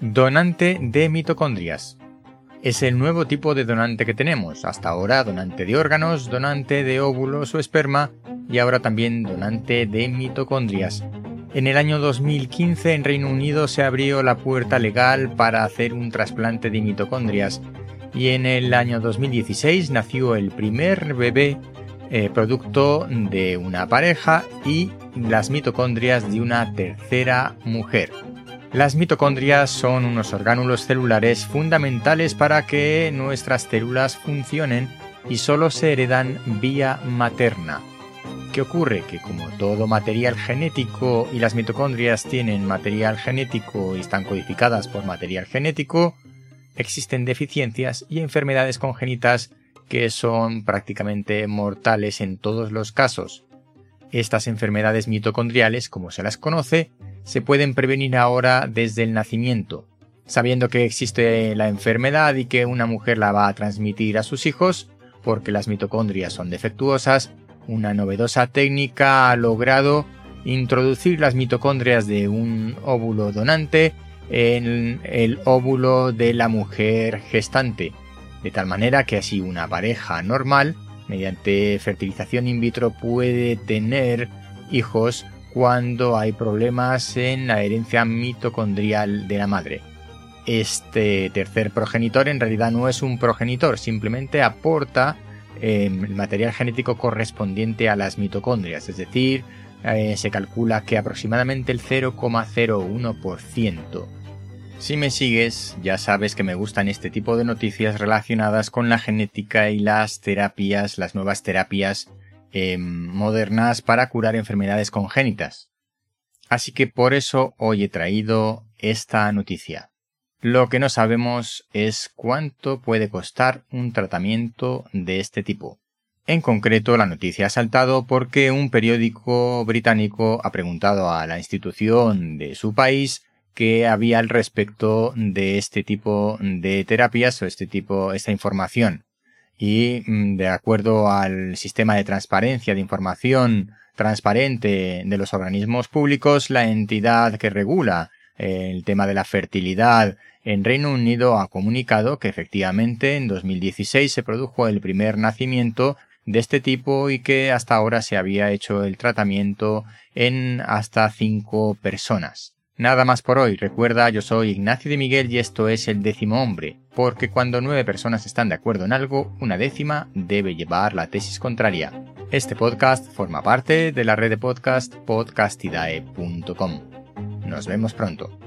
Donante de mitocondrias. Es el nuevo tipo de donante que tenemos. Hasta ahora donante de órganos, donante de óvulos o esperma y ahora también donante de mitocondrias. En el año 2015 en Reino Unido se abrió la puerta legal para hacer un trasplante de mitocondrias y en el año 2016 nació el primer bebé eh, producto de una pareja y las mitocondrias de una tercera mujer. Las mitocondrias son unos orgánulos celulares fundamentales para que nuestras células funcionen y solo se heredan vía materna. ¿Qué ocurre? Que como todo material genético y las mitocondrias tienen material genético y están codificadas por material genético, existen deficiencias y enfermedades congénitas que son prácticamente mortales en todos los casos. Estas enfermedades mitocondriales, como se las conoce, se pueden prevenir ahora desde el nacimiento. Sabiendo que existe la enfermedad y que una mujer la va a transmitir a sus hijos, porque las mitocondrias son defectuosas, una novedosa técnica ha logrado introducir las mitocondrias de un óvulo donante en el óvulo de la mujer gestante, de tal manera que así una pareja normal, mediante fertilización in vitro, puede tener hijos cuando hay problemas en la herencia mitocondrial de la madre. Este tercer progenitor en realidad no es un progenitor, simplemente aporta em, el material genético correspondiente a las mitocondrias, es decir, eh, se calcula que aproximadamente el 0,01%. Si me sigues, ya sabes que me gustan este tipo de noticias relacionadas con la genética y las terapias, las nuevas terapias Em, modernas para curar enfermedades congénitas. Así que por eso hoy he traído esta noticia. Lo que no sabemos es cuánto puede costar un tratamiento de este tipo. En concreto, la noticia ha saltado porque un periódico británico ha preguntado a la institución de su país qué había al respecto de este tipo de terapias o este tipo, esta información y mm, de acuerdo al sistema de transparencia de información transparente de los organismos públicos, la entidad que regula eh, el tema de la fertilidad en Reino Unido ha comunicado que efectivamente en 2016 se produjo el primer nacimiento de este tipo y que hasta ahora se había hecho el tratamiento en hasta cinco personas. Nada más por hoy. Recuerda, yo soy Ignacio de Miguel y esto es el décimo hombre, porque cuando nueve personas están de acuerdo en algo, una décima debe llevar la tesis contraria. Este podcast forma parte de la red de podcast podcastidae.com. Nos vemos pronto.